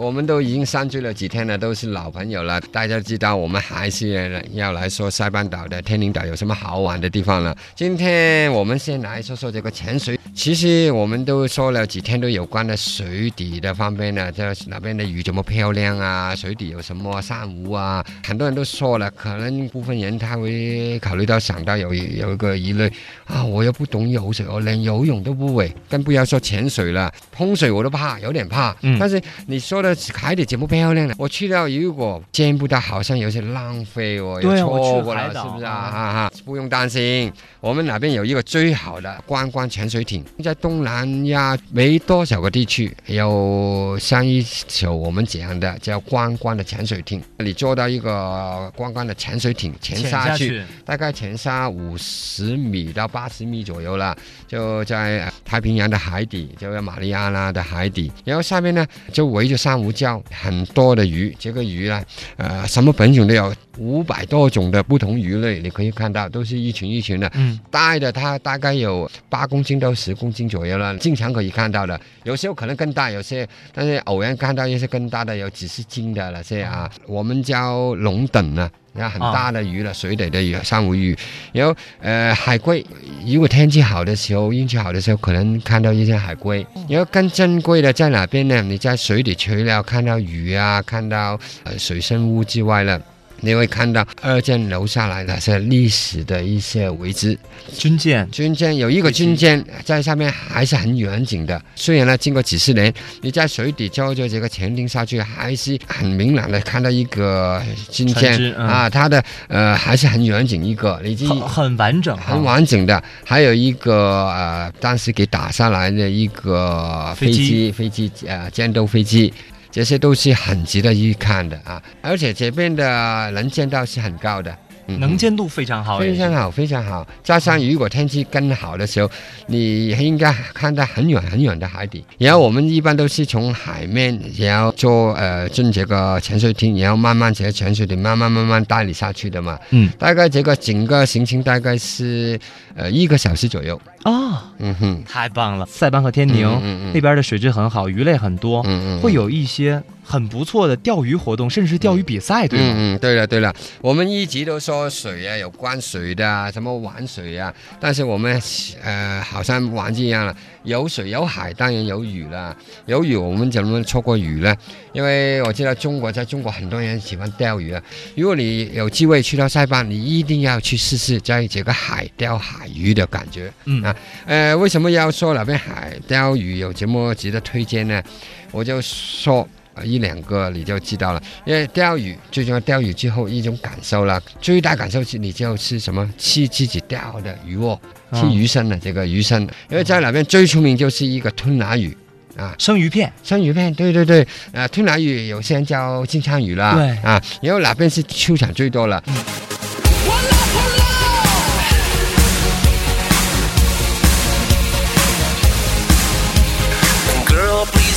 我们都已经相聚了几天了，都是老朋友了。大家知道，我们还是要来说塞班岛的天宁岛有什么好玩的地方了。今天我们先来说说这个潜水。其实我们都说了几天都有关的水底的方面呢，这那边的鱼怎么漂亮啊？水底有什么珊瑚啊？很多人都说了，可能部分人他会考虑到想到有有一个疑虑啊，我又不懂游水，我连游泳都不会，更不要说潜水了。碰水我都怕，有点怕。嗯但是你说的海底怎么漂亮呢？我去到，如果见不到，好像有些浪费哦，有错过了，是不是啊？啊哈哈，不用担心，我们那边有一个最好的观光潜水艇，在东南亚没多少个地区有像一艘我们这样的叫观光的潜水艇，你坐到一个观光的潜水艇潜潜下去。去，大概潜下五十米到八十米左右了，就在呃太平洋的海底，就在马里亚纳的海底，然后下面呢就围着珊瑚礁，很多的鱼，这个鱼呢，呃，什么品种都有，五百多种的不同鱼类，你可以看到都是一群一群的，嗯，大的它大概有八公斤到十公斤左右了，经常可以看到的。有时候可能更大，有些但是偶然看到一些更大的，有几十斤的那些啊，我们叫龙等呢。然后很大的鱼了，水里的鱼，珊瑚鱼，然后呃海龟，如果天气好的时候，运气好的时候，可能看到一些海龟。然后更珍贵的在哪边呢？你在水里除了看到鱼啊，看到呃水生物之外呢，你会看到二战留下来的是历史的一些遗址。军舰，军舰有一个军舰在上面还是很远景的，虽然呢经过几十年，你在水底照着这个潜艇下去，还是很明朗的看到一个军舰。啊，它的呃还是很远景一个，已经很很完整啊，很完整的，还有一个呃当时给打下来的一个飞机。飞机呃战斗飞机。这些都是很值得一看的啊，而且这边的能见度是很高的，能见度非常好，非常好，非常好。加上如果天气更好的时候，你应该看到很远很远的海底。然后我们一般都是从海面，然后坐呃进这个潜水艇，然后慢慢这个潜水艇慢慢慢慢带你下去的嘛。嗯，大概这个整个行程大概是呃一个小时左右。哦，嗯哼，太棒了！塞班和天宁嗯嗯嗯那边的水质很好，鱼类很多，嗯嗯，会有一些很不错的钓鱼活动，甚至是钓鱼比赛，对吗？嗯嗯，对了对了，我们一直都说水啊，有关水的啊，什么玩水啊，但是我们呃好像忘记一样了，有水有海，当然有雨了。有雨我们怎么错过雨呢？因为我知道中国在中国很多人喜欢钓鱼啊。如果你有机会去到塞班，你一定要去试试在这个海钓海鱼的感觉。嗯啊呃，为什么要说那边海钓鱼有这么值得推荐呢？我就说。呃一两个你就知道了，因为钓鱼最重要，钓鱼之后一种感受了，最大感受是你就是什么？吃自己钓的鱼窝，吃嗯鱼生的这个鱼生，因为在那边最出名就是一个吞拿鱼。啊，生鱼片，生鱼片，对对对，啊，吞拿鱼有些人叫金枪鱼啦，对。啊，然后哪边是出产最多了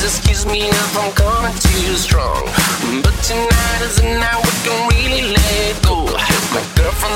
excuse me if I'm coming too strong. But tonight is the night we can really let go. My girlfriend's